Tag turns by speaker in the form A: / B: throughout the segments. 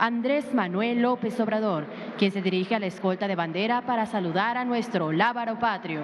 A: Andrés Manuel López Obrador, quien se dirige a la escolta de bandera para saludar a nuestro lábaro patrio.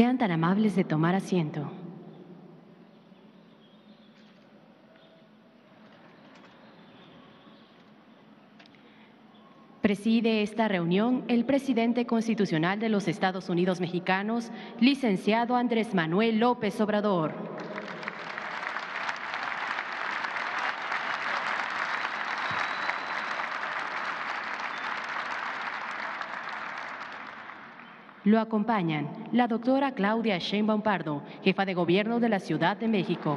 A: Sean tan amables de tomar asiento. Preside esta reunión el presidente constitucional de los Estados Unidos mexicanos, licenciado Andrés Manuel López Obrador. Lo acompañan la doctora Claudia Sheinbaum Pardo, jefa de gobierno de la Ciudad de México.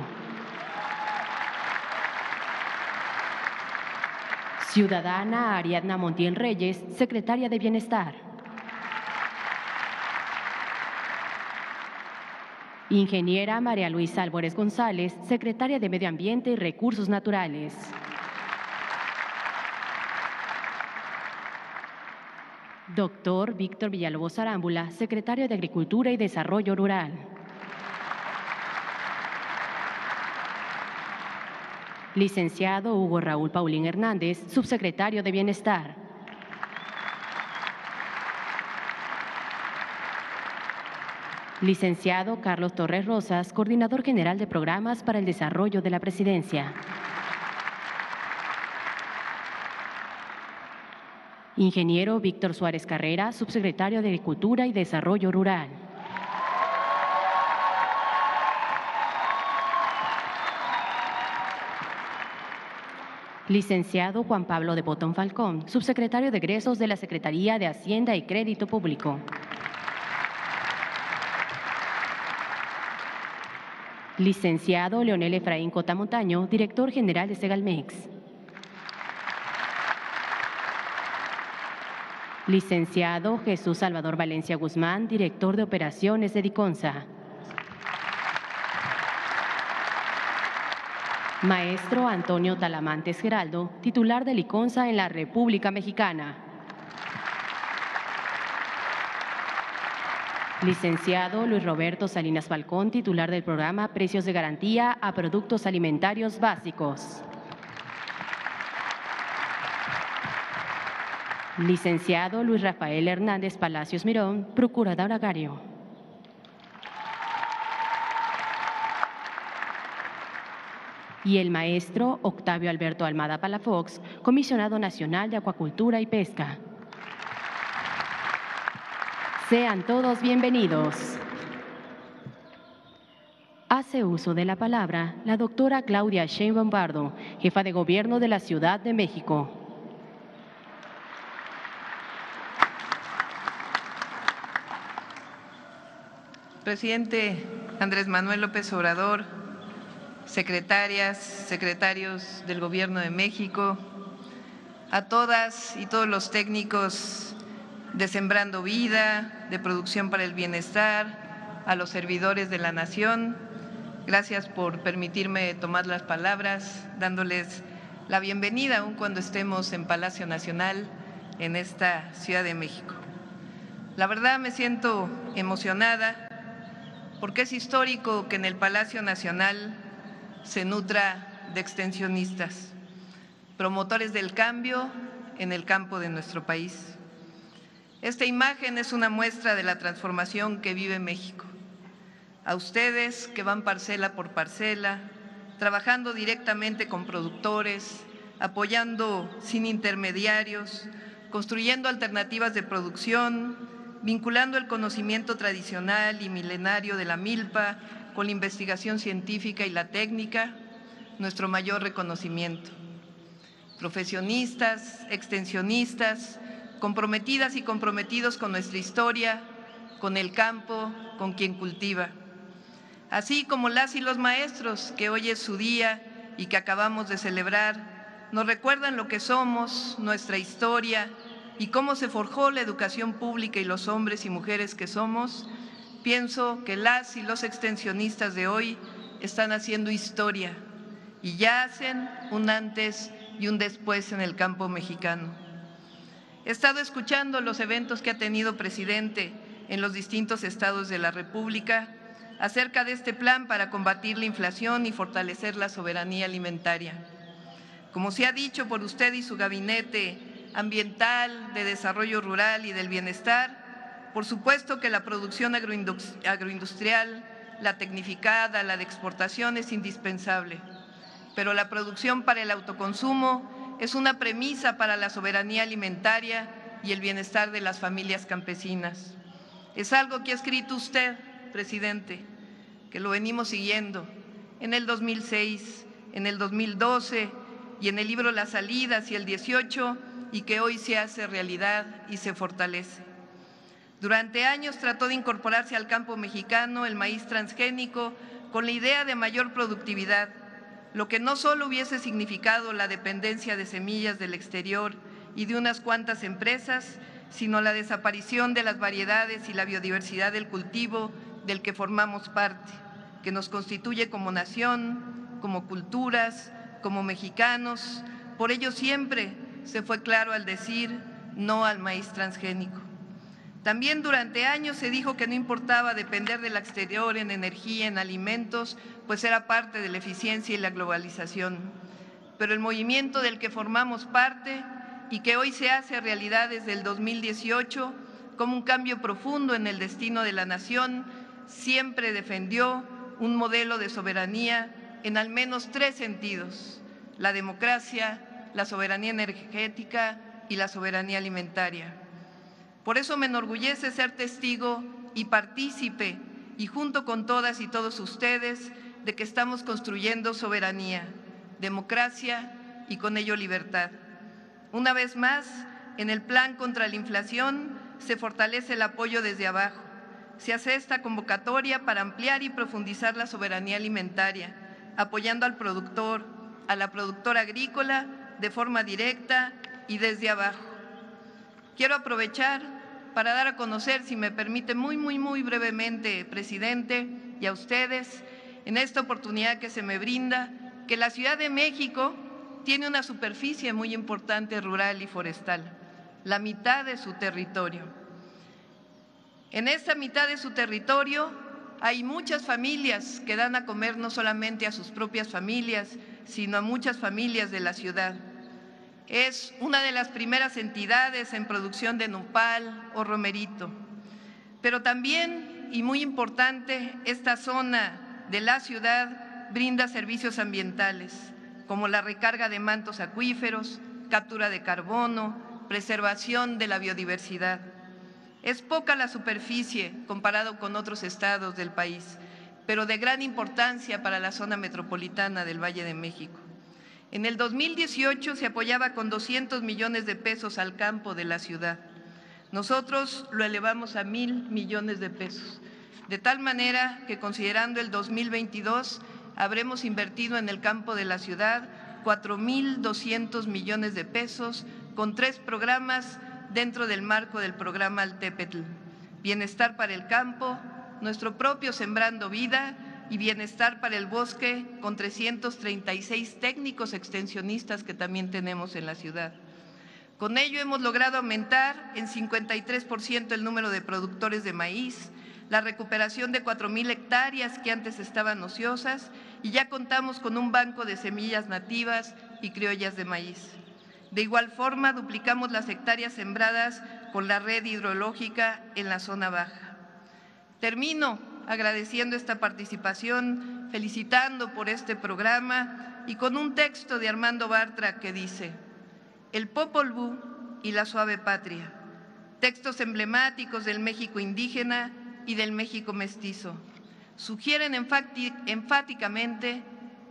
A: Ciudadana Ariadna Montiel Reyes, secretaria de Bienestar. Ingeniera María Luisa Álvarez González, secretaria de Medio Ambiente y Recursos Naturales. Doctor Víctor Villalobos Arámbula, secretario de Agricultura y Desarrollo Rural. Licenciado Hugo Raúl Paulín Hernández, subsecretario de Bienestar. Licenciado Carlos Torres Rosas, coordinador general de programas para el desarrollo de la presidencia. Ingeniero Víctor Suárez Carrera, subsecretario de Agricultura y Desarrollo Rural. Licenciado Juan Pablo de Botón Falcón, subsecretario de Egresos de la Secretaría de Hacienda y Crédito Público. Licenciado Leonel Efraín Cotamontaño, director general de Segalmex. Licenciado Jesús Salvador Valencia Guzmán, director de operaciones de Diconsa. Maestro Antonio Talamantes Geraldo, titular de Liconza en la República Mexicana. Licenciado Luis Roberto Salinas Falcón, titular del programa Precios de Garantía a Productos Alimentarios Básicos. Licenciado Luis Rafael Hernández Palacios Mirón, Procurador Agario. Y el maestro Octavio Alberto Almada Palafox, Comisionado Nacional de Acuacultura y Pesca. Sean todos bienvenidos. Hace uso de la palabra la doctora Claudia Sheinbaum Bardo, jefa de gobierno de la Ciudad de México.
B: Presidente Andrés Manuel López Obrador, secretarias, secretarios del Gobierno de México, a todas y todos los técnicos de Sembrando Vida, de Producción para el Bienestar, a los servidores de la Nación, gracias por permitirme tomar las palabras, dándoles la bienvenida aún cuando estemos en Palacio Nacional en esta Ciudad de México. La verdad me siento emocionada porque es histórico que en el Palacio Nacional se nutra de extensionistas, promotores del cambio en el campo de nuestro país. Esta imagen es una muestra de la transformación que vive México. A ustedes que van parcela por parcela, trabajando directamente con productores, apoyando sin intermediarios, construyendo alternativas de producción, vinculando el conocimiento tradicional y milenario de la milpa con la investigación científica y la técnica, nuestro mayor reconocimiento. Profesionistas, extensionistas, comprometidas y comprometidos con nuestra historia, con el campo, con quien cultiva. Así como las y los maestros, que hoy es su día y que acabamos de celebrar, nos recuerdan lo que somos, nuestra historia y cómo se forjó la educación pública y los hombres y mujeres que somos, pienso que las y los extensionistas de hoy están haciendo historia y ya hacen un antes y un después en el campo mexicano. He estado escuchando los eventos que ha tenido presidente en los distintos estados de la República acerca de este plan para combatir la inflación y fortalecer la soberanía alimentaria. Como se ha dicho por usted y su gabinete ambiental, de desarrollo rural y del bienestar, por supuesto que la producción agroindustrial, la tecnificada, la de exportación es indispensable, pero la producción para el autoconsumo es una premisa para la soberanía alimentaria y el bienestar de las familias campesinas. Es algo que ha escrito usted, presidente, que lo venimos siguiendo en el 2006, en el 2012 y en el libro Las salidas y el 18 y que hoy se hace realidad y se fortalece. Durante años trató de incorporarse al campo mexicano el maíz transgénico con la idea de mayor productividad, lo que no solo hubiese significado la dependencia de semillas del exterior y de unas cuantas empresas, sino la desaparición de las variedades y la biodiversidad del cultivo del que formamos parte que nos constituye como nación, como culturas, como mexicanos. Por ello siempre se fue claro al decir no al maíz transgénico. También durante años se dijo que no importaba depender del exterior en energía, en alimentos, pues era parte de la eficiencia y la globalización. Pero el movimiento del que formamos parte y que hoy se hace realidad desde el 2018 como un cambio profundo en el destino de la nación, siempre defendió un modelo de soberanía en al menos tres sentidos, la democracia, la soberanía energética y la soberanía alimentaria. Por eso me enorgullece ser testigo y partícipe, y junto con todas y todos ustedes, de que estamos construyendo soberanía, democracia y con ello libertad. Una vez más, en el plan contra la inflación se fortalece el apoyo desde abajo se hace esta convocatoria para ampliar y profundizar la soberanía alimentaria, apoyando al productor, a la productora agrícola de forma directa y desde abajo. Quiero aprovechar para dar a conocer, si me permite muy, muy, muy brevemente, presidente, y a ustedes, en esta oportunidad que se me brinda, que la Ciudad de México tiene una superficie muy importante rural y forestal, la mitad de su territorio. En esta mitad de su territorio hay muchas familias que dan a comer no solamente a sus propias familias, sino a muchas familias de la ciudad. Es una de las primeras entidades en producción de nopal o romerito. Pero también, y muy importante, esta zona de la ciudad brinda servicios ambientales, como la recarga de mantos acuíferos, captura de carbono, preservación de la biodiversidad. Es poca la superficie comparado con otros estados del país, pero de gran importancia para la zona metropolitana del Valle de México. En el 2018 se apoyaba con 200 millones de pesos al campo de la ciudad. Nosotros lo elevamos a mil millones de pesos, de tal manera que considerando el 2022 habremos invertido en el campo de la ciudad 4.200 millones de pesos con tres programas dentro del marco del programa Altepetl. Bienestar para el campo, nuestro propio Sembrando Vida y Bienestar para el Bosque con 336 técnicos extensionistas que también tenemos en la ciudad. Con ello hemos logrado aumentar en 53% el número de productores de maíz, la recuperación de 4.000 hectáreas que antes estaban ociosas y ya contamos con un banco de semillas nativas y criollas de maíz. De igual forma, duplicamos las hectáreas sembradas con la red hidrológica en la zona baja. Termino agradeciendo esta participación, felicitando por este programa y con un texto de Armando Bartra que dice, El Popol Vuh y la suave patria, textos emblemáticos del México indígena y del México mestizo, sugieren enfáticamente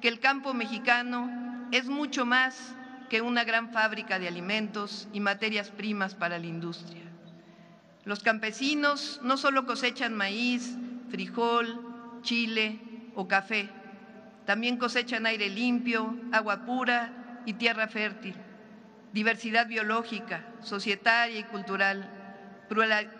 B: que el campo mexicano es mucho más que una gran fábrica de alimentos y materias primas para la industria. Los campesinos no solo cosechan maíz, frijol, chile o café, también cosechan aire limpio, agua pura y tierra fértil, diversidad biológica, societaria y cultural,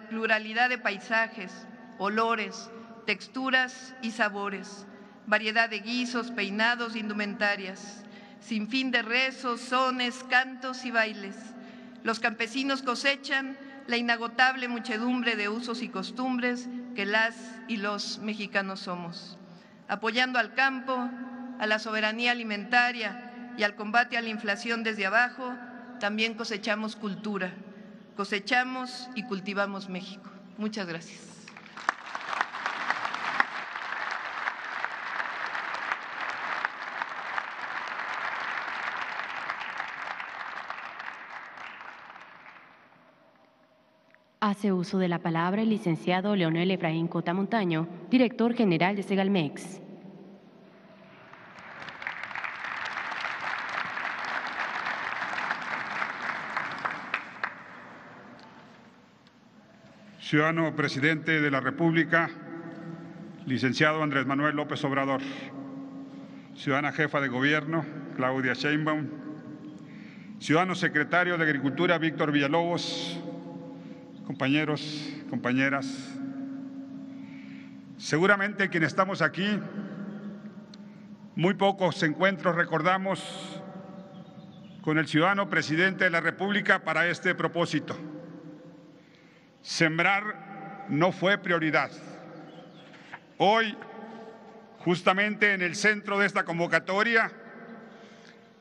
B: pluralidad de paisajes, olores, texturas y sabores, variedad de guisos, peinados, indumentarias, sin fin de rezos, sones, cantos y bailes. Los campesinos cosechan la inagotable muchedumbre de usos y costumbres que las y los mexicanos somos. Apoyando al campo, a la soberanía alimentaria y al combate a la inflación desde abajo, también cosechamos cultura, cosechamos y cultivamos México. Muchas gracias.
A: Hace uso de la palabra el licenciado Leonel Efraín Cota Montaño, director general de Segalmex.
C: Ciudadano Presidente de la República, licenciado Andrés Manuel López Obrador, Ciudadana Jefa de Gobierno, Claudia Sheinbaum, Ciudadano Secretario de Agricultura, Víctor Villalobos, compañeros, compañeras, seguramente quienes estamos aquí, muy pocos encuentros recordamos con el ciudadano presidente de la República para este propósito. Sembrar no fue prioridad. Hoy, justamente en el centro de esta convocatoria,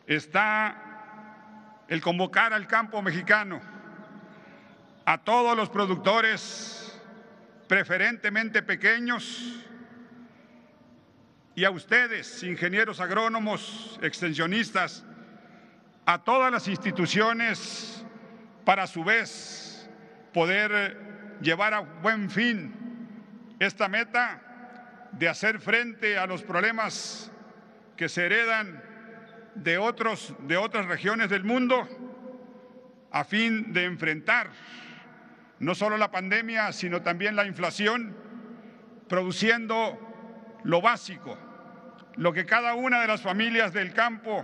C: está el convocar al campo mexicano a todos los productores, preferentemente pequeños, y a ustedes, ingenieros agrónomos, extensionistas, a todas las instituciones para a su vez poder llevar a buen fin esta meta de hacer frente a los problemas que se heredan de, otros, de otras regiones del mundo a fin de enfrentar no solo la pandemia, sino también la inflación, produciendo lo básico, lo que cada una de las familias del campo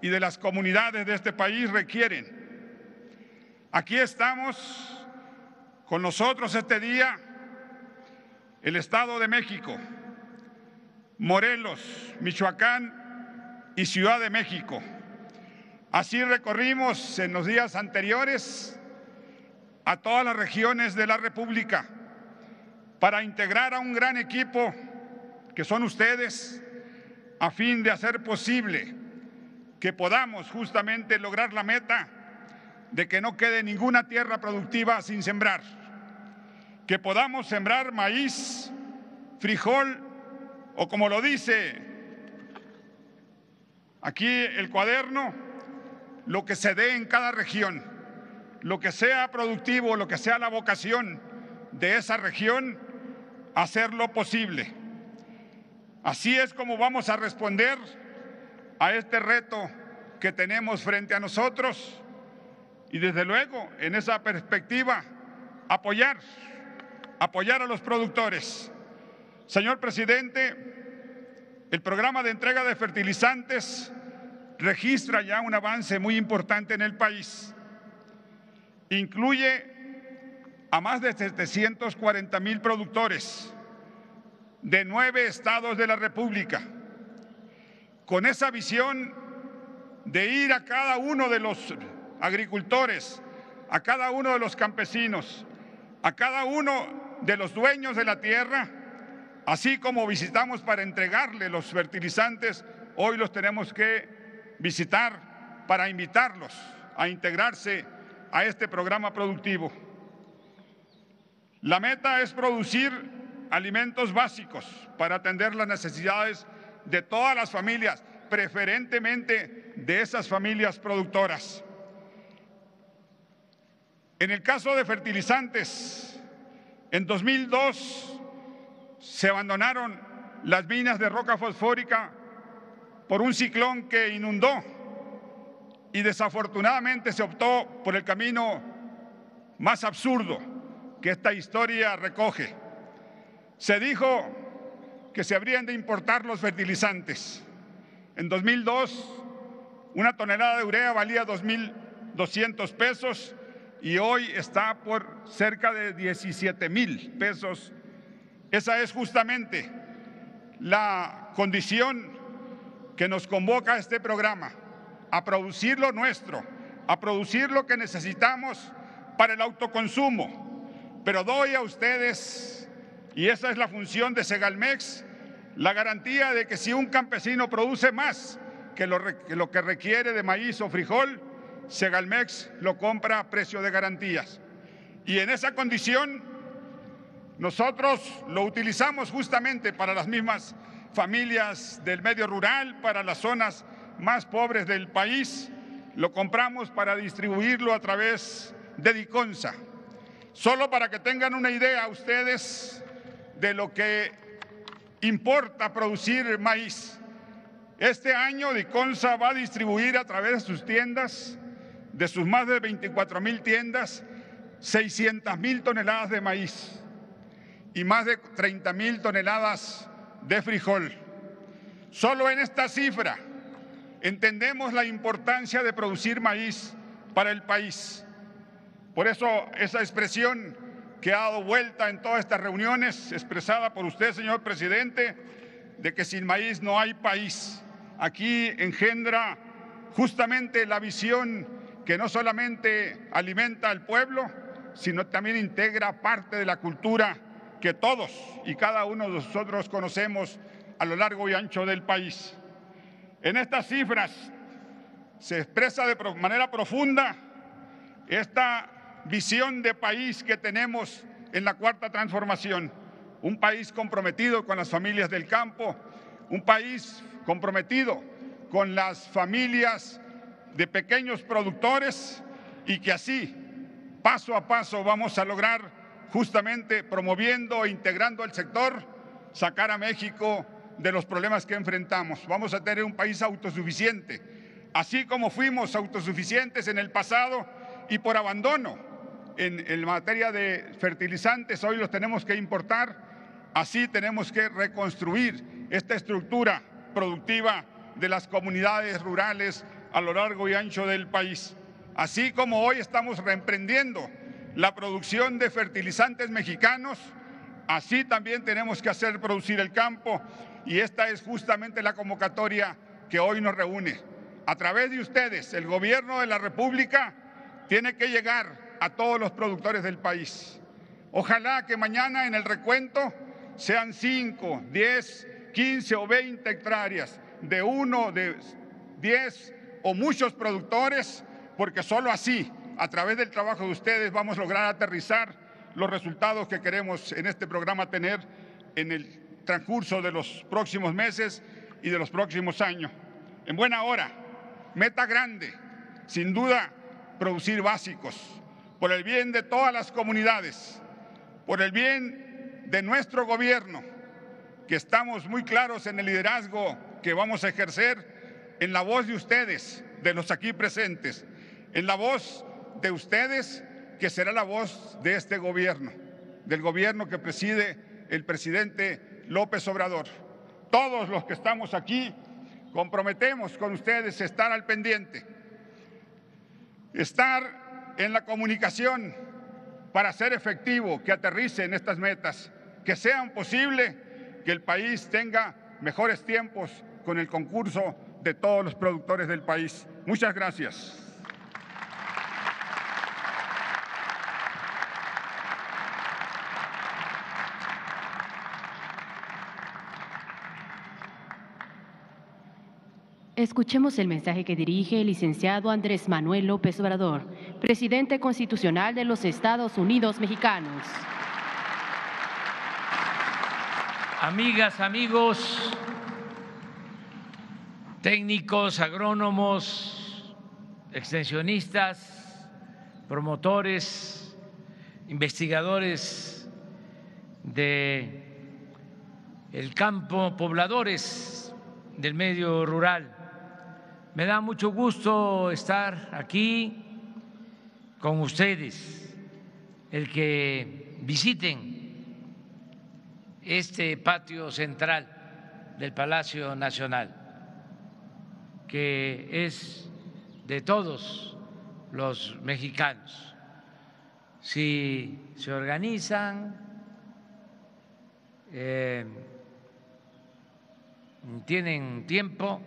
C: y de las comunidades de este país requieren. Aquí estamos con nosotros este día el Estado de México, Morelos, Michoacán y Ciudad de México. Así recorrimos en los días anteriores a todas las regiones de la República para integrar a un gran equipo que son ustedes a fin de hacer posible que podamos justamente lograr la meta de que no quede ninguna tierra productiva sin sembrar, que podamos sembrar maíz, frijol o como lo dice aquí el cuaderno, lo que se dé en cada región lo que sea productivo, lo que sea la vocación de esa región, hacerlo posible. Así es como vamos a responder a este reto que tenemos frente a nosotros y desde luego en esa perspectiva apoyar, apoyar a los productores. Señor presidente, el programa de entrega de fertilizantes registra ya un avance muy importante en el país. Incluye a más de 740 mil productores de nueve estados de la República, con esa visión de ir a cada uno de los agricultores, a cada uno de los campesinos, a cada uno de los dueños de la tierra, así como visitamos para entregarle los fertilizantes, hoy los tenemos que visitar para invitarlos a integrarse a este programa productivo. La meta es producir alimentos básicos para atender las necesidades de todas las familias, preferentemente de esas familias productoras. En el caso de fertilizantes, en 2002 se abandonaron las minas de roca fosfórica por un ciclón que inundó y desafortunadamente se optó por el camino más absurdo que esta historia recoge. Se dijo que se habrían de importar los fertilizantes. En 2002 Una tonelada de urea valía 2.200 pesos y hoy está por cerca de 17 mil pesos. Esa es justamente la condición que nos convoca a este programa, a producir lo nuestro, a producir lo que necesitamos para el autoconsumo. Pero doy a ustedes, y esa es la función de Segalmex, la garantía de que si un campesino produce más que lo, que requiere de maíz o frijol, Segalmex lo compra a precio de garantías. Y en esa condición, nosotros lo utilizamos justamente para las mismas familias del medio rural, para las zonas más pobres del país, lo compramos para distribuirlo a través de Diconsa. Solo para que tengan una idea ustedes de lo que importa producir maíz. Este año Diconsa va a distribuir a través de sus tiendas, de sus más de 24 mil tiendas, 600 mil toneladas de maíz y más de 30 mil toneladas de frijol. Solo en esta cifra entendemos la importancia de producir maíz para el país. Por eso esa expresión que ha dado vuelta en todas estas reuniones, expresada por usted, señor presidente, de que sin maíz no hay país. Aquí engendra justamente la visión que no solamente alimenta al pueblo, sino también integra parte de la cultura que todos y cada uno de nosotros conocemos a lo largo y ancho del país. En estas cifras se expresa de manera profunda esta visión de país que tenemos en la cuarta transformación. Un país comprometido con las familias del campo, un país comprometido con las familias de pequeños productores y que así, paso a paso, vamos a lograr justamente promoviendo e integrando el sector, sacar a México de los problemas que enfrentamos. Vamos a tener un país autosuficiente, así como fuimos autosuficientes en el pasado y por abandono en, materia de fertilizantes, hoy los tenemos que importar, así tenemos que reconstruir esta estructura productiva de las comunidades rurales a lo largo y ancho del país. Así como hoy estamos reemprendiendo la producción de fertilizantes mexicanos, así también tenemos que hacer producir el campo y esta es justamente la convocatoria que hoy nos reúne. A través de ustedes, el gobierno de la República tiene que llegar a todos los productores del país. Ojalá que mañana en el recuento sean 5, 10, 15 o 20 hectáreas de uno, de 10 o muchos productores, porque solo así, a través del trabajo de ustedes, vamos a lograr aterrizar los resultados que queremos en este programa tener en el transcurso de los próximos meses y de los próximos años. En buena hora, meta grande, sin duda, producir básicos, por el bien de todas las comunidades, por el bien de nuestro gobierno, que estamos muy claros en el liderazgo que vamos a ejercer en la voz de ustedes, de los aquí presentes, en la voz de ustedes que será la voz de este gobierno, del gobierno que preside el presidente López Obrador. Todos los que estamos aquí comprometemos con ustedes estar al pendiente, estar en la comunicación para ser efectivo, que aterricen estas metas, que sean posible que el país tenga mejores tiempos con el concurso de todos los productores del país. Muchas gracias.
A: Escuchemos el mensaje que dirige el licenciado Andrés Manuel López Obrador, presidente constitucional de los Estados Unidos mexicanos.
D: Amigas, amigos, técnicos, agrónomos, extensionistas, promotores, investigadores de el campo, pobladores del medio rural me da mucho gusto estar aquí con ustedes, el que visiten este patio central del Palacio Nacional, que es de todos los mexicanos. Si se organizan, eh, tienen tiempo,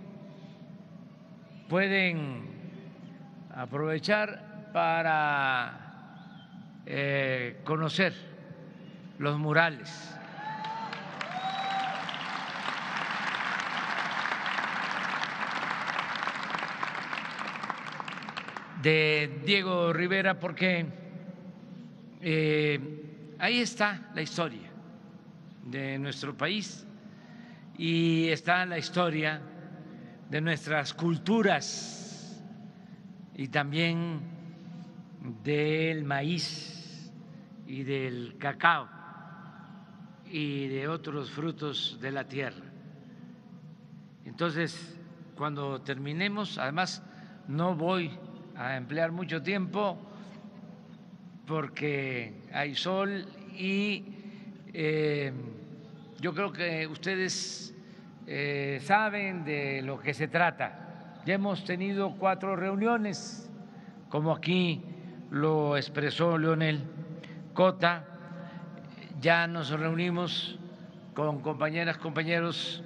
D: pueden aprovechar para eh, conocer los murales. de Diego Rivera porque eh, ahí está la historia de nuestro país y está la historia de nuestras culturas y también del maíz y del cacao y de otros frutos de la tierra. Entonces, cuando terminemos, además no voy a emplear mucho tiempo porque hay sol y eh, yo creo que ustedes eh, saben de lo que se trata. Ya hemos tenido cuatro reuniones, como aquí lo expresó Leonel Cota, ya nos reunimos con compañeras, compañeros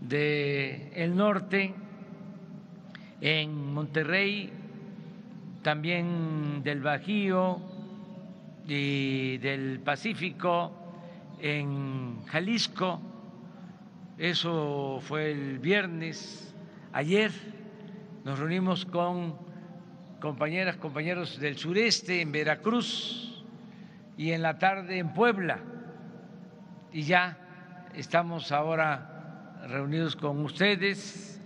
D: del el norte, en Monterrey, también del Bajío y del Pacífico, en Jalisco, eso fue el viernes. Ayer nos reunimos con compañeras, compañeros del sureste, en Veracruz, y en la tarde en Puebla. Y ya estamos ahora reunidos con ustedes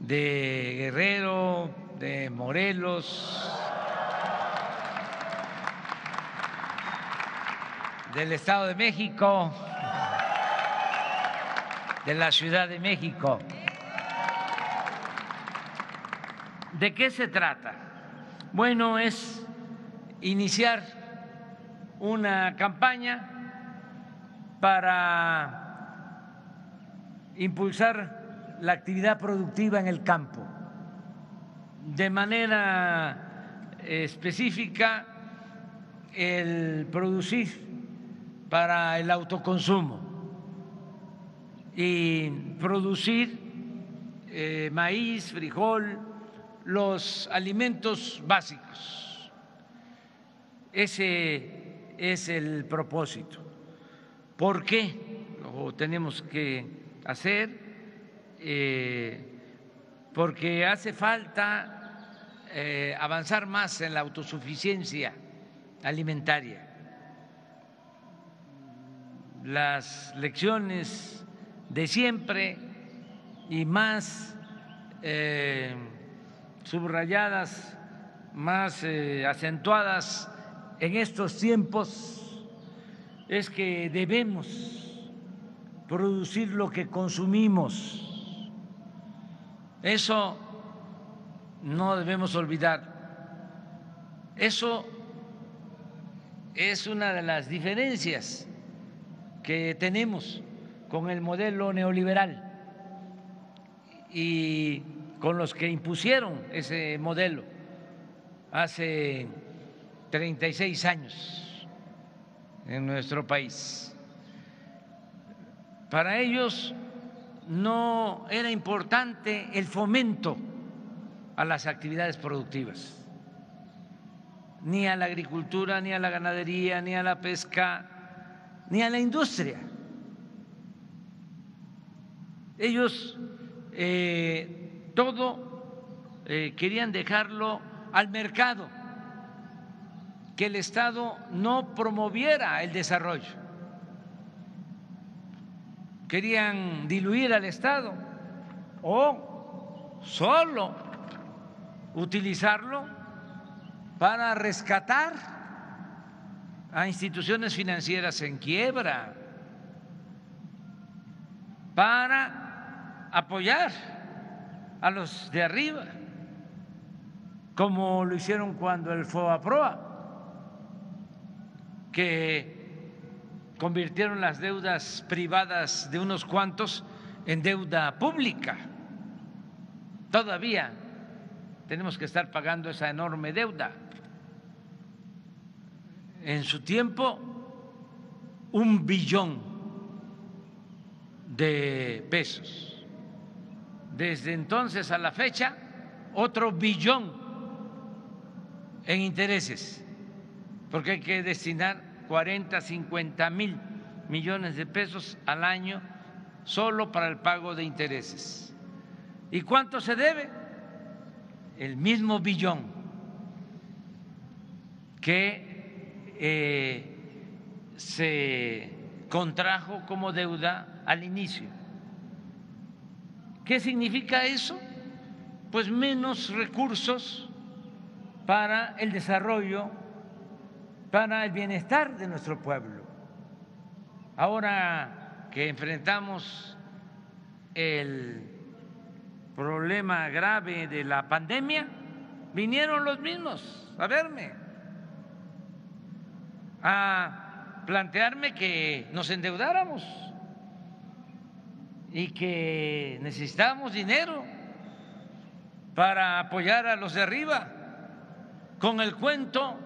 D: de Guerrero, de Morelos, del Estado de México, de la Ciudad de México. ¿De qué se trata? Bueno, es iniciar una campaña para impulsar la actividad productiva en el campo de manera específica el producir para el autoconsumo y producir eh, maíz, frijol, los alimentos básicos. Ese es el propósito. ¿Por qué lo tenemos que hacer? Eh, porque hace falta eh, avanzar más en la autosuficiencia alimentaria. Las lecciones de siempre y más eh, subrayadas, más eh, acentuadas en estos tiempos es que debemos producir lo que consumimos. Eso no debemos olvidar. Eso es una de las diferencias que tenemos con el modelo neoliberal y con los que impusieron ese modelo hace 36 años en nuestro país. Para ellos no era importante el fomento a las actividades productivas, ni a la agricultura, ni a la ganadería, ni a la pesca, ni a la industria. Ellos eh, todo eh, querían dejarlo al mercado, que el Estado no promoviera el desarrollo. Querían diluir al Estado o solo utilizarlo para rescatar a instituciones financieras en quiebra, para apoyar a los de arriba, como lo hicieron cuando el FOAPROA, que convirtieron las deudas privadas de unos cuantos en deuda pública. Todavía tenemos que estar pagando esa enorme deuda. En su tiempo, un billón de pesos. Desde entonces a la fecha, otro billón en intereses, porque hay que destinar 40, 50 mil millones de pesos al año solo para el pago de intereses. ¿Y cuánto se debe? El mismo billón que eh, se contrajo como deuda al inicio. ¿Qué significa eso? Pues menos recursos para el desarrollo, para el bienestar de nuestro pueblo. Ahora que enfrentamos el problema grave de la pandemia, vinieron los mismos a verme, a plantearme que nos endeudáramos y que necesitábamos dinero para apoyar a los de arriba, con el cuento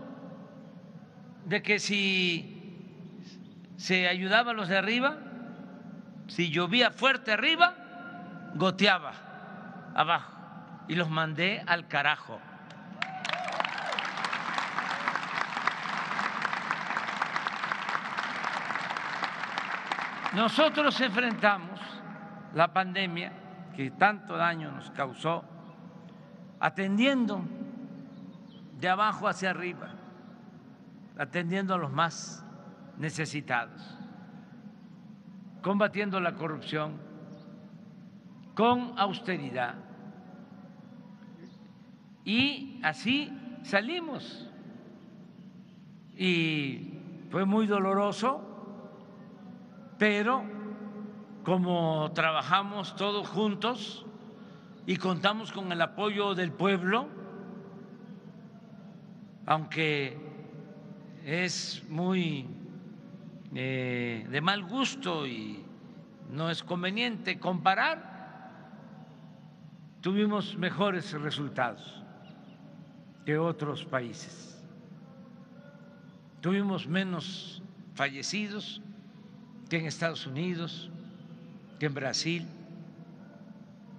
D: de que si se ayudaba a los de arriba, si llovía fuerte arriba, goteaba abajo y los mandé al carajo. Nosotros enfrentamos la pandemia que tanto daño nos causó atendiendo de abajo hacia arriba, atendiendo a los más necesitados, combatiendo la corrupción con austeridad. Y así salimos. Y fue muy doloroso, pero como trabajamos todos juntos y contamos con el apoyo del pueblo, aunque es muy eh, de mal gusto y no es conveniente comparar, tuvimos mejores resultados que otros países. Tuvimos menos fallecidos que en Estados Unidos, que en Brasil,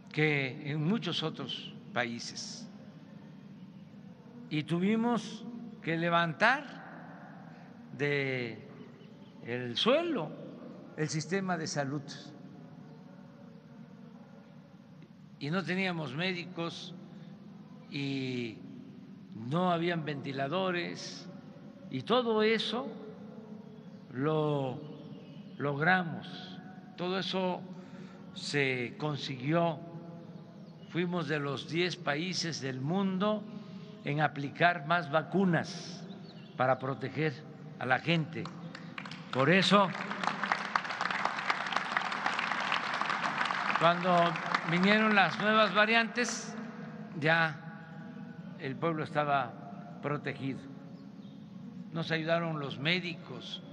D: que en muchos otros países. Y tuvimos que levantar de el suelo, el sistema de salud. Y no teníamos médicos y no habían ventiladores y todo eso lo logramos, todo eso se consiguió. Fuimos de los 10 países del mundo en aplicar más vacunas para proteger a la gente. Por eso, cuando vinieron las nuevas variantes, ya el pueblo estaba protegido. Nos ayudaron los médicos,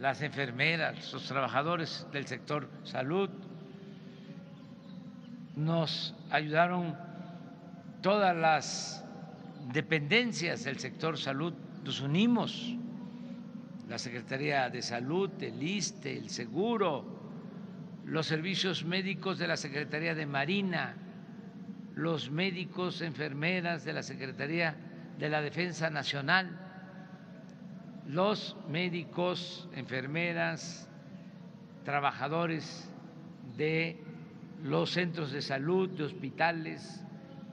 D: las enfermeras, los trabajadores del sector salud, nos ayudaron todas las dependencias del sector salud, nos unimos la Secretaría de Salud, el ISTE, el Seguro, los servicios médicos de la Secretaría de Marina, los médicos, enfermeras de la Secretaría de la Defensa Nacional, los médicos, enfermeras, trabajadores de los centros de salud, de hospitales,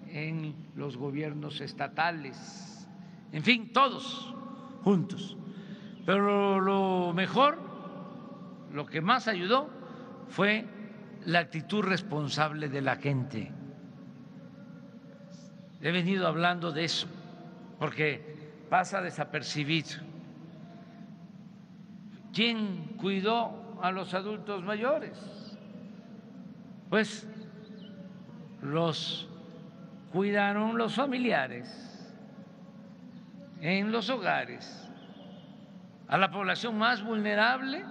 D: en los gobiernos estatales, en fin, todos juntos pero lo mejor, lo que más ayudó fue la actitud responsable de la gente. He venido hablando de eso, porque pasa desapercibido. ¿Quién cuidó a los adultos mayores? Pues los cuidaron los familiares en los hogares a la población más vulnerable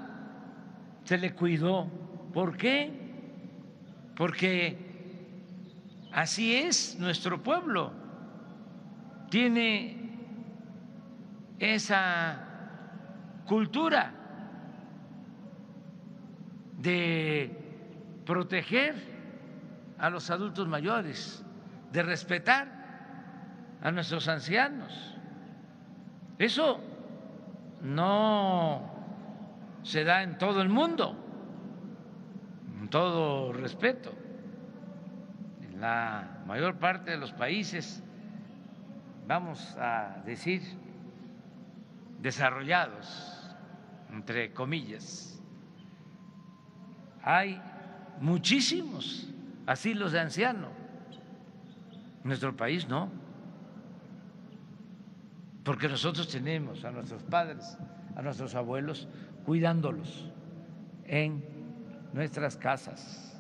D: se le cuidó. ¿Por qué? Porque así es nuestro pueblo. Tiene esa cultura de proteger a los adultos mayores, de respetar a nuestros ancianos. Eso no se da en todo el mundo, con todo respeto. En la mayor parte de los países, vamos a decir, desarrollados, entre comillas, hay muchísimos asilos de ancianos. En nuestro país no, porque nosotros tenemos a nuestros padres, a nuestros abuelos, cuidándolos en nuestras casas.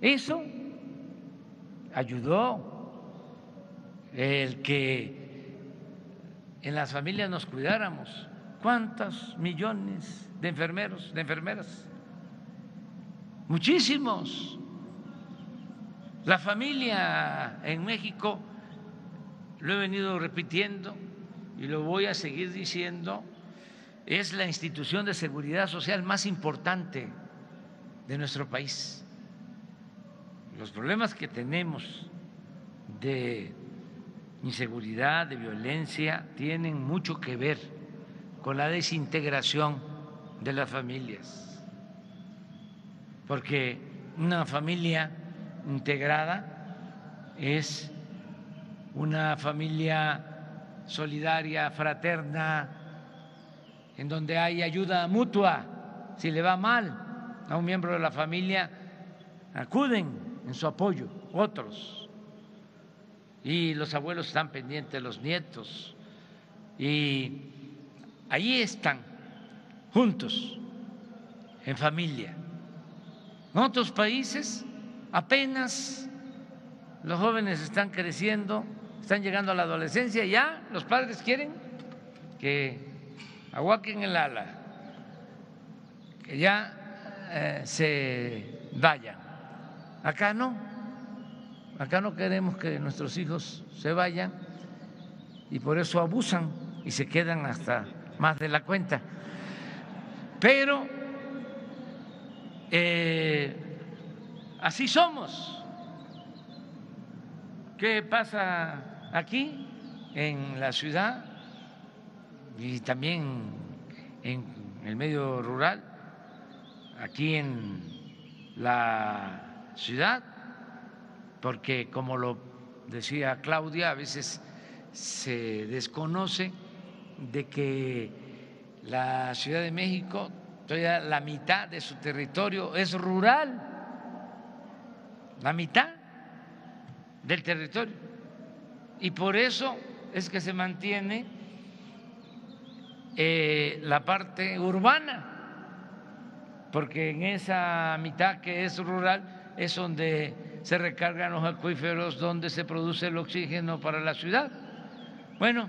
D: Eso ayudó el que en las familias nos cuidáramos. ¿Cuántos millones de enfermeros, de enfermeras? Muchísimos. La familia en México, lo he venido repitiendo y lo voy a seguir diciendo, es la institución de seguridad social más importante de nuestro país. Los problemas que tenemos de inseguridad, de violencia, tienen mucho que ver con la desintegración de las familias. Porque una familia integrada es una familia solidaria, fraterna, en donde hay ayuda mutua. Si le va mal a un miembro de la familia, acuden en su apoyo otros. Y los abuelos están pendientes los nietos. Y ahí están, juntos, en familia. En otros países apenas los jóvenes están creciendo, están llegando a la adolescencia, y ya los padres quieren que aguaquen el ala, que ya eh, se vayan. Acá no, acá no queremos que nuestros hijos se vayan y por eso abusan y se quedan hasta más de la cuenta. Pero eh, así somos. ¿Qué pasa aquí en la ciudad y también en el medio rural? Aquí en la ciudad, porque como lo decía Claudia, a veces se desconoce de que la Ciudad de México, todavía la mitad de su territorio es rural, la mitad del territorio. Y por eso es que se mantiene eh, la parte urbana, porque en esa mitad que es rural es donde se recargan los acuíferos, donde se produce el oxígeno para la ciudad. Bueno,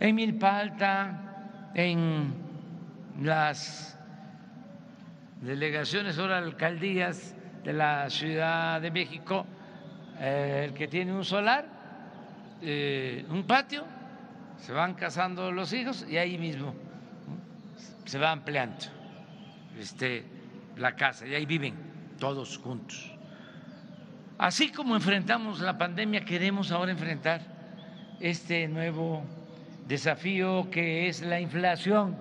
D: en Milpalta, en las delegaciones, ahora alcaldías de la Ciudad de México, el que tiene un solar, eh, un patio, se van casando los hijos y ahí mismo se va ampliando este, la casa y ahí viven todos juntos. Así como enfrentamos la pandemia, queremos ahora enfrentar este nuevo desafío que es la inflación.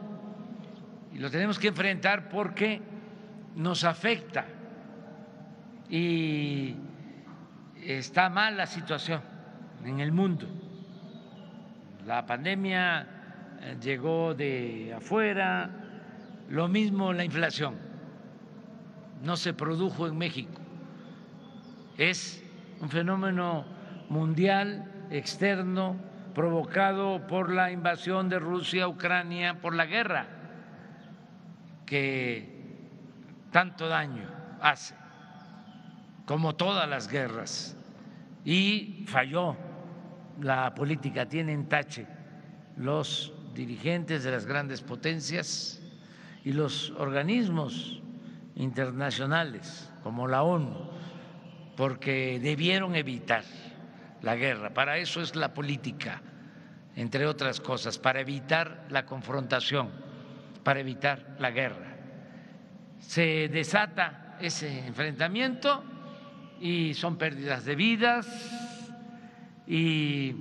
D: Y lo tenemos que enfrentar porque nos afecta. Y está mal la situación en el mundo. La pandemia eh, llegó de afuera, lo mismo la inflación, no se produjo en México, es un fenómeno mundial, externo, provocado por la invasión de Rusia a Ucrania, por la guerra que tanto daño hace como todas las guerras, y falló la política, tienen tache los dirigentes de las grandes potencias y los organismos internacionales como la ONU porque debieron evitar la guerra. Para eso es la política, entre otras cosas, para evitar la confrontación, para evitar la guerra. Se desata ese enfrentamiento y son pérdidas de vidas y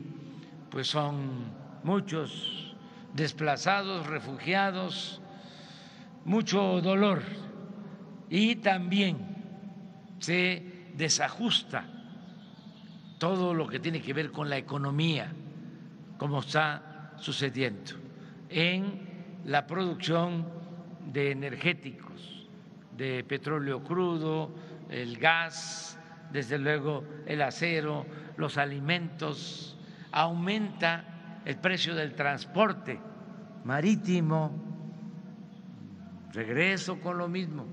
D: pues son muchos desplazados, refugiados, mucho dolor. Y también se desajusta todo lo que tiene que ver con la economía, como está sucediendo en la producción de energéticos, de petróleo crudo, el gas, desde luego el acero, los alimentos, aumenta el precio del transporte marítimo, regreso con lo mismo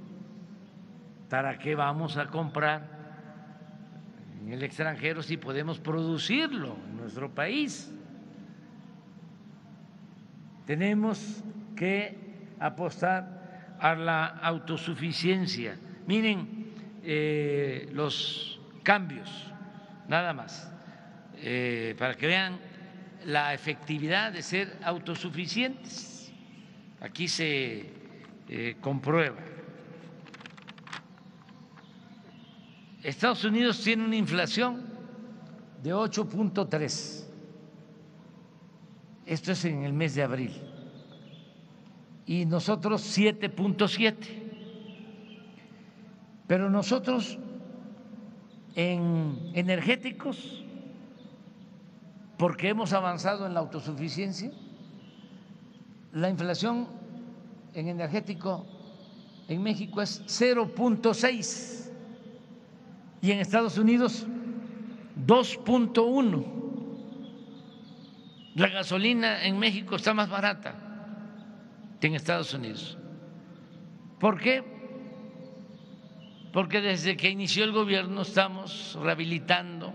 D: ¿Para qué vamos a comprar en el extranjero si podemos producirlo en nuestro país? Tenemos que apostar a la autosuficiencia. Miren eh, los cambios, nada más, eh, para que vean la efectividad de ser autosuficientes. Aquí se eh, comprueba. Estados Unidos tiene una inflación de 8.3. Esto es en el mes de abril. Y nosotros 7.7. Pero nosotros en energéticos, porque hemos avanzado en la autosuficiencia, la inflación en energético en México es 0.6 y en Estados Unidos 2.1. La gasolina en México está más barata en Estados Unidos. ¿Por qué? Porque desde que inició el gobierno estamos rehabilitando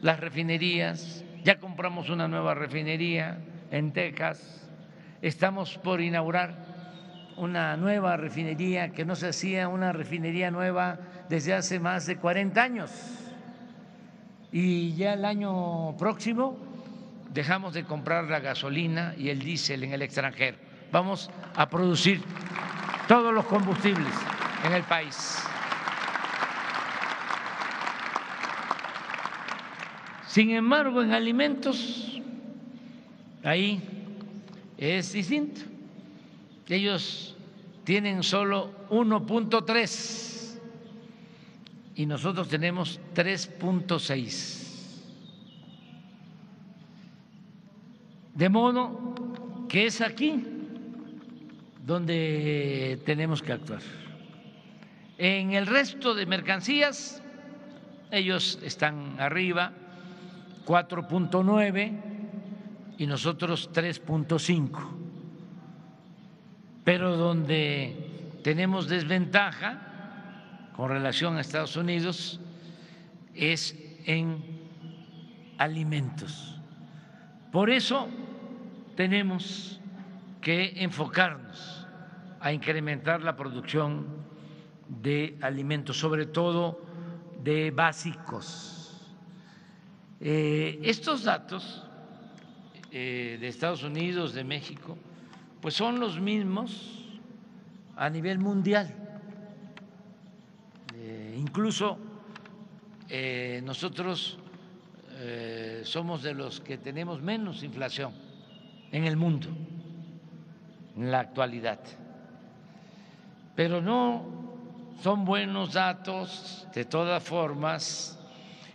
D: las refinerías, ya compramos una nueva refinería en Texas, estamos por inaugurar una nueva refinería que no se hacía una refinería nueva desde hace más de 40 años. Y ya el año próximo dejamos de comprar la gasolina y el diésel en el extranjero. Vamos a producir todos los combustibles en el país. Sin embargo, en alimentos, ahí es distinto. Ellos tienen solo 1.3 y nosotros tenemos 3.6. De modo que es aquí donde tenemos que actuar. En el resto de mercancías, ellos están arriba, 4.9 y nosotros 3.5. Pero donde tenemos desventaja con relación a Estados Unidos es en alimentos. Por eso tenemos que enfocarnos a incrementar la producción de alimentos, sobre todo de básicos. Eh, estos datos eh, de Estados Unidos, de México, pues son los mismos a nivel mundial Incluso eh, nosotros eh, somos de los que tenemos menos inflación en el mundo en la actualidad. Pero no son buenos datos de todas formas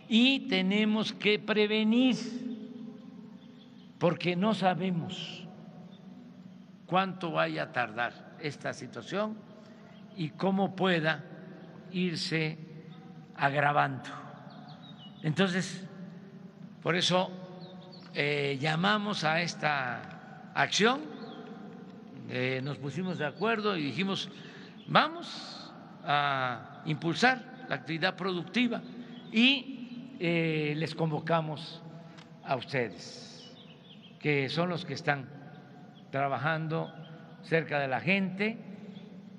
D: y tenemos que prevenir porque no sabemos cuánto vaya a tardar esta situación y cómo pueda irse agravando. Entonces, por eso eh, llamamos a esta acción, eh, nos pusimos de acuerdo y dijimos, vamos a impulsar la actividad productiva y eh, les convocamos a ustedes, que son los que están trabajando cerca de la gente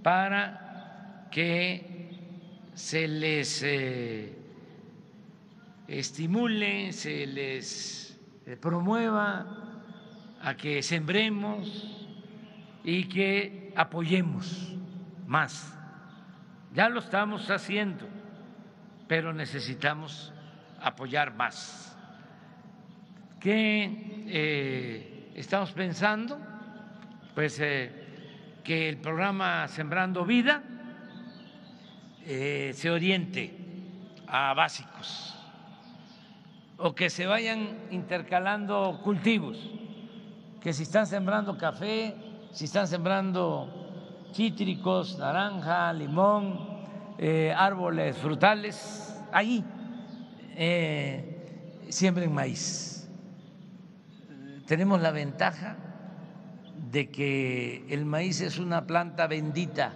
D: para que se les eh, estimule, se les eh, promueva a que sembremos y que apoyemos más. Ya lo estamos haciendo, pero necesitamos apoyar más. ¿Qué eh, estamos pensando? Pues eh, que el programa Sembrando Vida se oriente a básicos o que se vayan intercalando cultivos, que si están sembrando café, si están sembrando cítricos, naranja, limón, eh, árboles frutales, ahí eh, siembren maíz. Tenemos la ventaja de que el maíz es una planta bendita.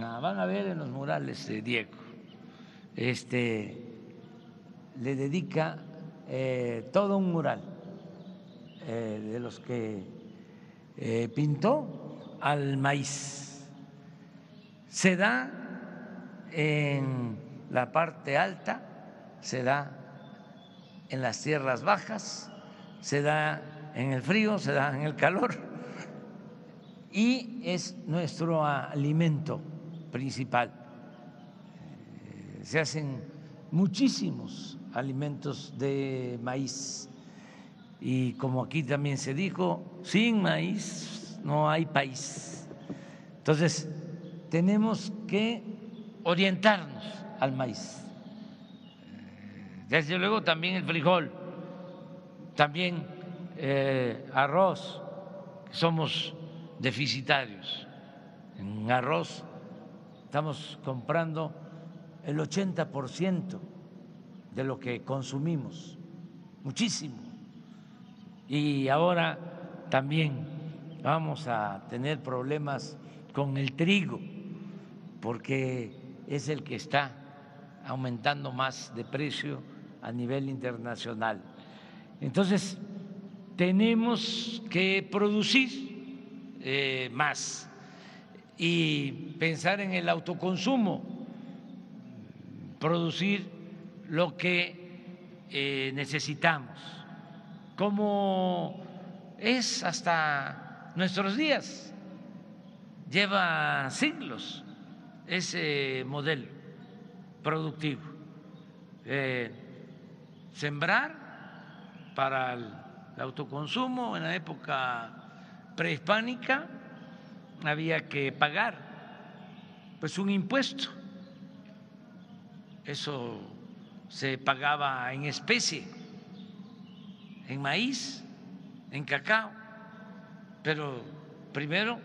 D: Ah, van a ver en los murales de Diego. Este, le dedica eh, todo un mural eh, de los que pintó al maíz. Se da en la parte alta, se da en las tierras bajas, se da en el frío, se da en el calor y es nuestro alimento principal. Se hacen muchísimos alimentos de maíz. Y como aquí también se dijo, sin maíz no hay país. Entonces, tenemos que orientarnos al maíz. Desde luego también el frijol, también eh, arroz, somos deficitarios. En arroz estamos comprando el 80% de lo que consumimos, muchísimo. Y ahora también vamos a tener problemas con el trigo, porque es el que está aumentando más de precio a nivel internacional. Entonces, tenemos que producir eh, más y pensar en el autoconsumo, producir lo que eh, necesitamos, como es hasta nuestros días. Lleva siglos ese modelo productivo. Eh, sembrar para el autoconsumo en la época prehispánica había que pagar pues un impuesto. Eso se pagaba en especie, en maíz, en cacao, pero primero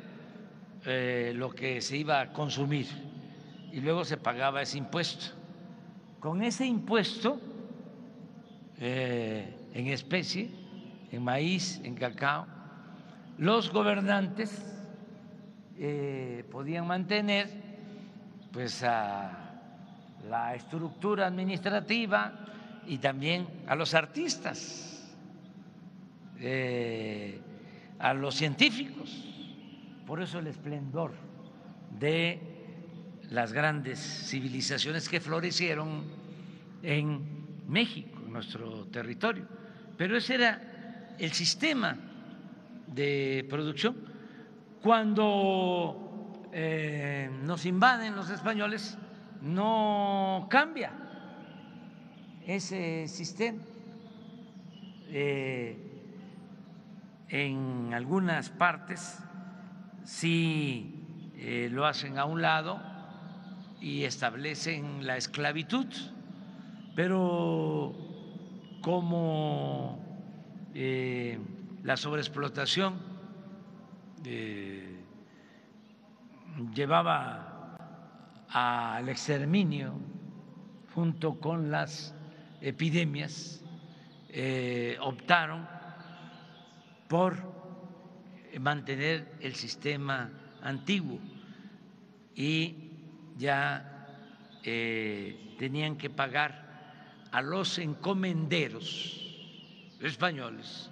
D: eh, lo que se iba a consumir y luego se pagaba ese impuesto. Con ese impuesto eh, en especie, en maíz, en cacao, los gobernantes eh, podían mantener pues a la estructura administrativa y también a los artistas, a los científicos. Por eso el esplendor de las grandes civilizaciones que florecieron en México, en nuestro territorio. Pero ese era el sistema de producción. Cuando eh, nos invaden los españoles, no cambia ese sistema. Eh, en algunas partes sí eh, lo hacen a un lado y establecen la esclavitud, pero como eh, la sobreexplotación llevaba al exterminio junto con las epidemias, eh, optaron por mantener el sistema antiguo y ya eh, tenían que pagar a los encomenderos españoles,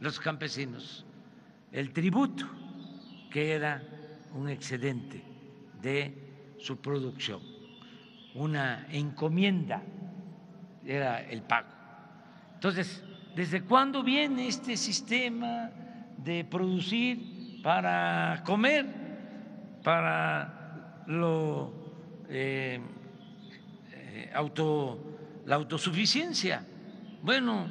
D: los campesinos, el tributo, que era un excedente de su producción, una encomienda era el pago. Entonces, ¿desde cuándo viene este sistema de producir para comer, para lo eh, eh, auto, la autosuficiencia? Bueno,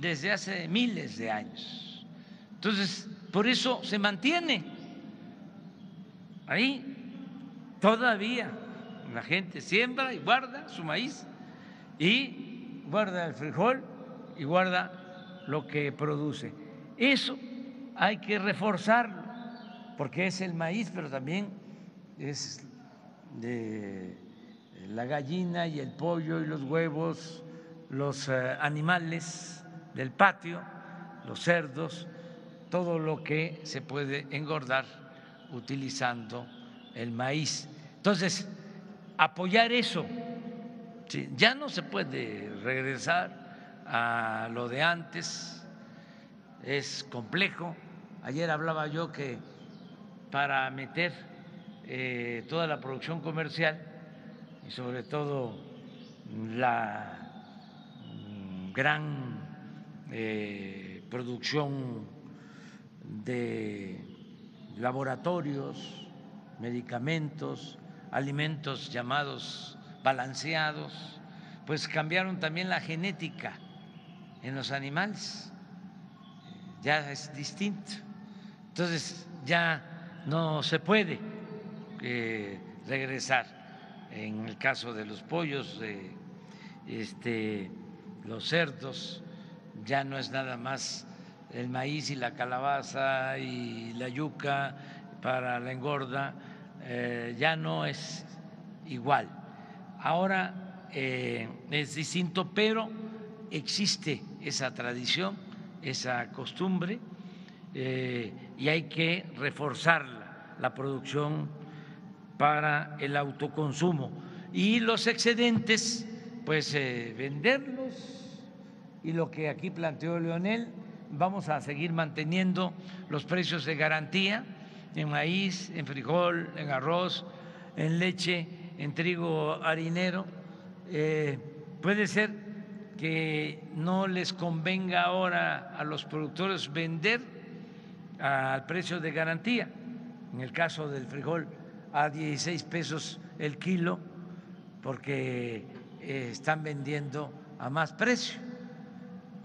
D: desde hace miles de años. Entonces, por eso se mantiene ahí todavía la gente siembra y guarda su maíz y guarda el frijol y guarda lo que produce. Eso hay que reforzarlo, porque es el maíz, pero también es de la gallina y el pollo y los huevos, los eh, animales del patio, los cerdos, todo lo que se puede engordar utilizando el maíz. Entonces, apoyar eso. ya no se puede regresar a lo de antes, es complejo. Ayer hablaba yo que para meter eh, toda la producción comercial y sobre todo la mm, gran eh, producción de laboratorios, medicamentos, alimentos llamados balanceados, pues cambiaron también la genética en los animales, ya es distinto. Entonces ya no se puede eh, regresar en el caso de los pollos, de este, los cerdos, ya no es nada más el maíz y la calabaza y la yuca para la engorda, eh, ya no es igual. Ahora eh, es distinto, pero existe esa tradición, esa costumbre, eh, y hay que reforzar la producción para el autoconsumo. Y los excedentes, pues venderlos, y lo que aquí planteó Leonel, vamos a seguir manteniendo los precios de garantía en maíz, en frijol, en arroz, en leche, en trigo harinero. Eh, puede ser que no les convenga ahora a los productores vender al precio de garantía. En el caso del frijol a 16 pesos el kilo porque eh, están vendiendo a más precio.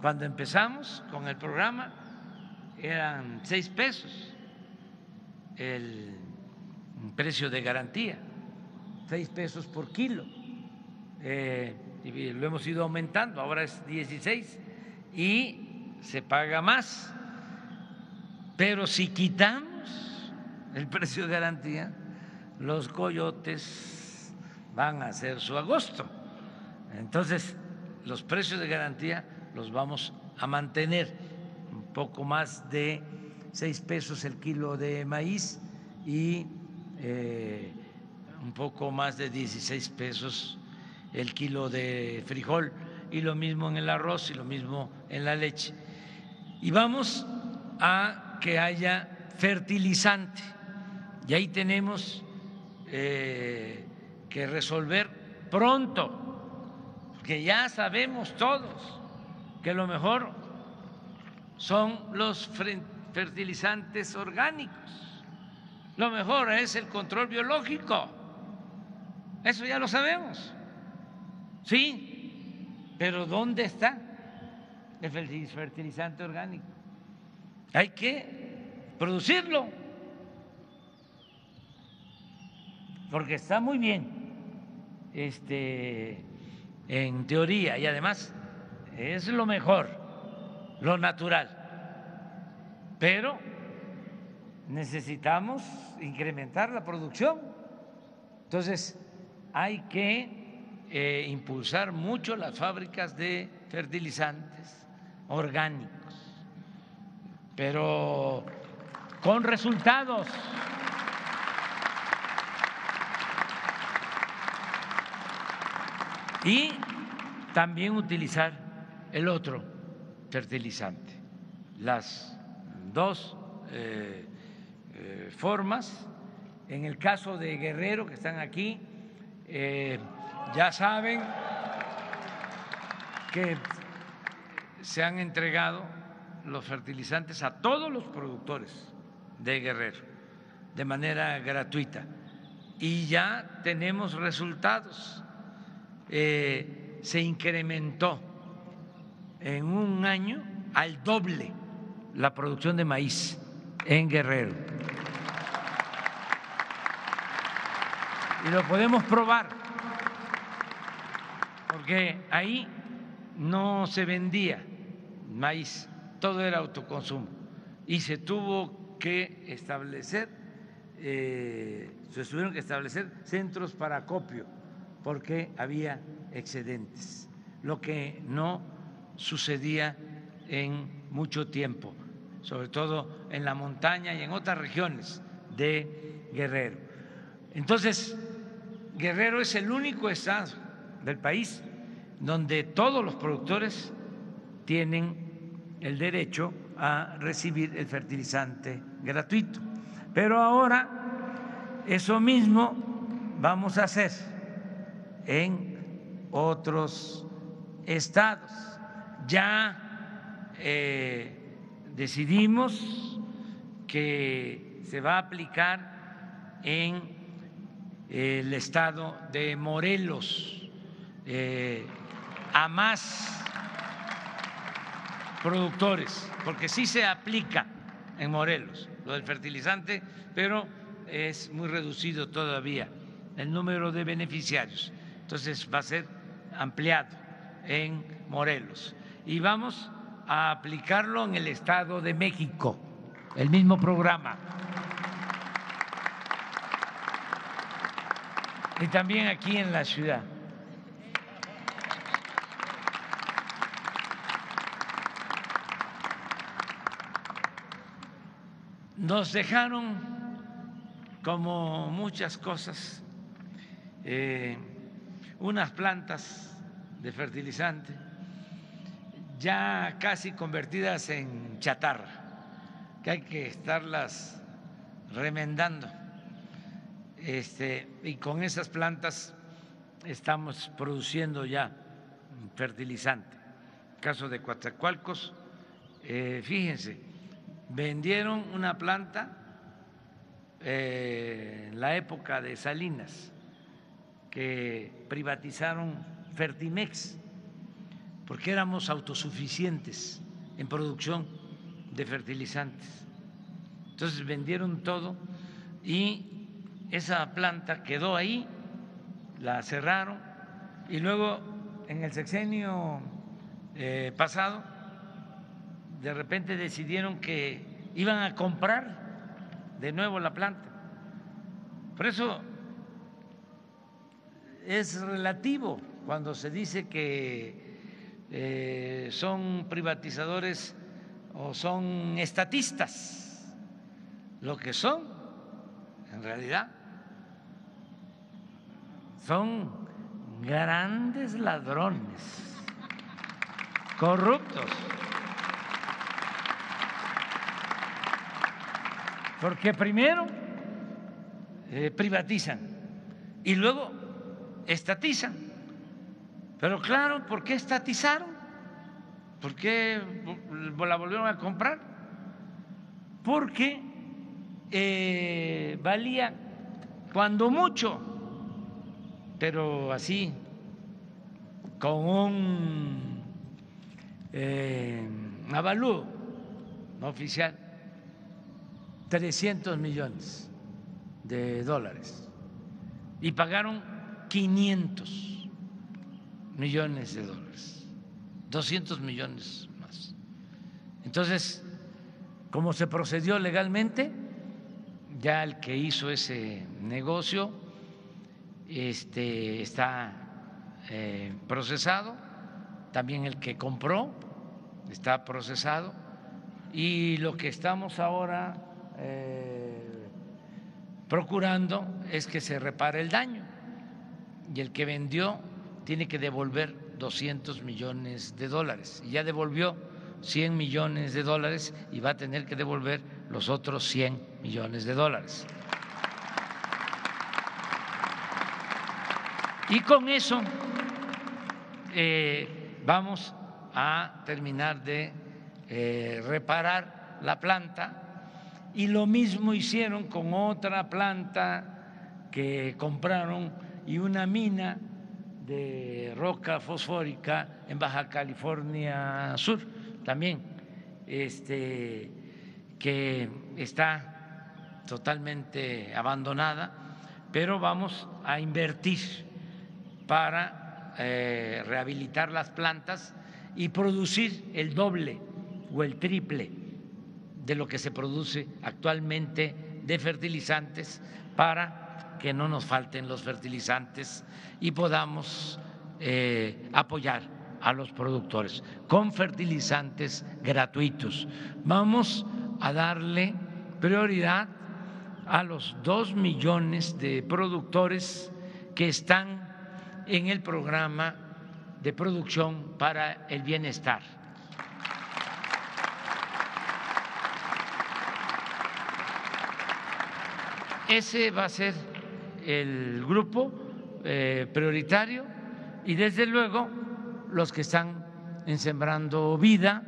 D: Cuando empezamos con el programa eran 6 pesos el precio de garantía, seis pesos por kilo. Eh, y lo hemos ido aumentando, ahora es 16 y se paga más. Pero si quitamos el precio de garantía, los coyotes van a hacer su agosto. Entonces, los precios de garantía los vamos a mantener un poco más de seis pesos el kilo de maíz y eh, un poco más de 16 pesos el kilo de frijol y lo mismo en el arroz y lo mismo en la leche. Y vamos a que haya fertilizante. Y ahí tenemos eh, que resolver pronto, porque ya sabemos todos que lo mejor son los fertilizantes orgánicos. Lo mejor es el control biológico. Eso ya lo sabemos. Sí, pero ¿dónde está el fertilizante orgánico? Hay que producirlo. Porque está muy bien este, en teoría y además es lo mejor, lo natural pero necesitamos incrementar la producción. Entonces, hay que eh, impulsar mucho las fábricas de fertilizantes orgánicos, pero con resultados. Y también utilizar el otro fertilizante, las dos eh, eh, formas. En el caso de Guerrero, que están aquí, ya saben que se han entregado los fertilizantes a todos los productores de Guerrero de manera gratuita y ya tenemos resultados. Eh, se incrementó en un año al doble la producción de maíz en Guerrero. Y lo podemos probar, porque ahí no se vendía maíz, todo era autoconsumo. Y se tuvo que establecer, eh, se tuvieron que establecer centros para acopio, porque había excedentes, lo que no sucedía en mucho tiempo, sobre todo en la montaña y en otras regiones de Guerrero. Entonces, Guerrero es el único estado del país donde todos los productores tienen el derecho a recibir el fertilizante gratuito. Pero ahora eso mismo vamos a hacer en otros estados. Ya eh, decidimos que se va a aplicar en el estado de Morelos. Eh, a más productores, porque sí se aplica en Morelos lo del fertilizante, pero es muy reducido todavía el número de beneficiarios. Entonces va a ser ampliado en Morelos. Y vamos a aplicarlo en el Estado de México, el mismo programa. Y también aquí en la ciudad. Nos dejaron, como muchas cosas, eh, unas plantas de fertilizante ya casi convertidas en chatarra, que hay que estarlas remendando. Este, y con esas plantas estamos produciendo ya fertilizante. En caso de Coatzacoalcos, eh, fíjense, vendieron una planta eh, en la época de Salinas, que privatizaron Fertimex, porque éramos autosuficientes en producción de fertilizantes. Entonces vendieron todo y esa planta quedó ahí, la cerraron y luego en el sexenio eh, pasado de repente decidieron que iban a comprar de nuevo la planta. Por eso es relativo cuando se dice que eh, son privatizadores o son estatistas. Lo que son, en realidad, son grandes ladrones, corruptos. Porque primero eh, privatizan y luego estatizan. Pero claro, ¿por qué estatizaron? ¿Por qué la volvieron a comprar? Porque eh, valía cuando mucho, pero así, con un eh, avalúo oficial 300 millones de dólares. Y pagaron 500 millones de dólares, 200 millones más. Entonces, como se procedió legalmente, ya el que hizo ese negocio este, está eh, procesado, también el que compró está procesado. Y lo que estamos ahora eh, procurando es que se repare el daño y el que vendió tiene que devolver 200 millones de dólares y ya devolvió 100 millones de dólares y va a tener que devolver los otros 100 millones de dólares. Y con eso eh, vamos a terminar de eh, reparar la planta y lo mismo hicieron con otra planta que compraron y una mina de roca fosfórica en Baja California Sur también, este, que está totalmente abandonada, pero vamos a invertir para eh, rehabilitar las plantas y producir el doble o el triple de lo que se produce actualmente de fertilizantes para que no nos falten los fertilizantes y podamos eh, apoyar a los productores con fertilizantes gratuitos. Vamos a darle prioridad a los dos millones de productores que están en el programa de producción para el bienestar. Ese va a ser el grupo eh, prioritario y desde luego los que están en Sembrando Vida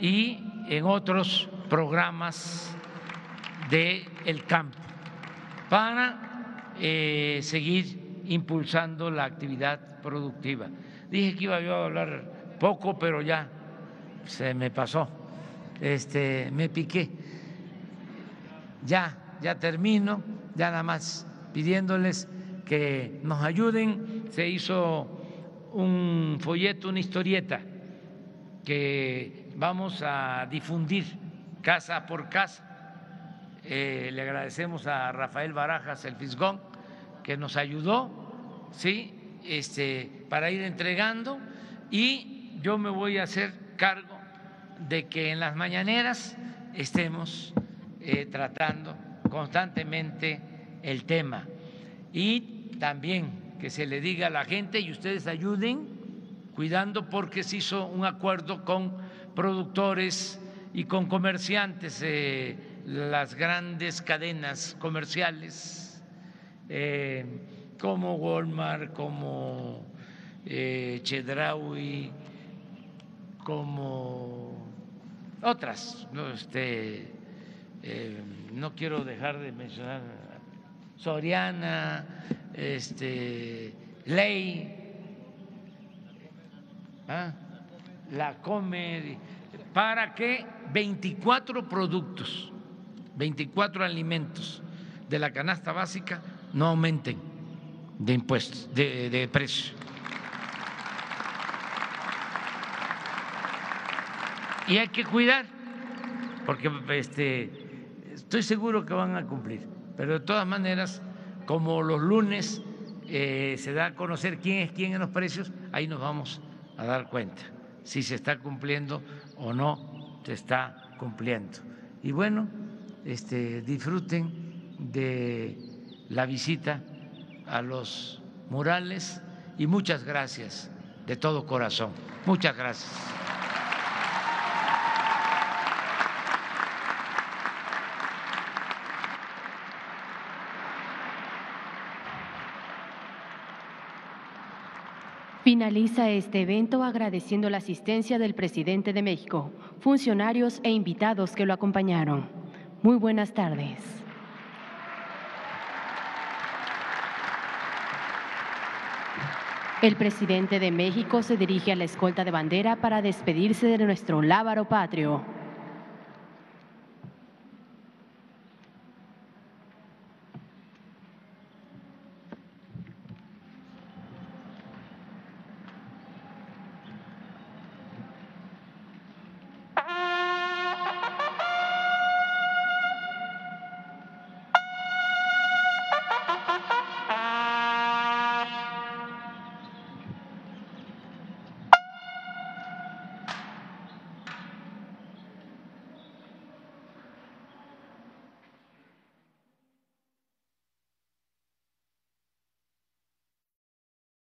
D: y en otros programas del el campo para eh, seguir impulsando la actividad productiva. Dije que iba yo a hablar poco, pero ya se me pasó, este, me piqué. Ya ya termino, ya nada más pidiéndoles que nos ayuden. Se hizo un folleto, una historieta que vamos a difundir casa por casa. Eh, le agradecemos a Rafael Barajas, el Fisgón, que nos ayudó, ¿sí? Este, para ir entregando y yo me voy a hacer cargo de que en las mañaneras estemos eh, tratando constantemente el tema. Y también que se le diga a la gente y ustedes ayuden cuidando porque se hizo un acuerdo con productores y con comerciantes, eh, las grandes cadenas comerciales eh, como Walmart, como eh, Chedraui, como otras, este, eh, no quiero dejar de mencionar Soriana, este, Ley, ¿ah? la Comer, para que 24 productos, 24 alimentos de la canasta básica no aumenten de impuestos, de, de precio. Y hay que cuidar, porque este, Estoy seguro que van a cumplir, pero de todas maneras, como los lunes eh, se da a conocer quién es quién en los precios, ahí nos vamos a dar cuenta si se está cumpliendo o no se está cumpliendo. Y bueno, este, disfruten de la visita a los murales y muchas gracias de todo corazón. Muchas gracias.
A: Finaliza este evento agradeciendo la asistencia del presidente de México, funcionarios e invitados que lo acompañaron. Muy buenas tardes. El presidente de México se dirige a la escolta de bandera para despedirse de nuestro lábaro patrio.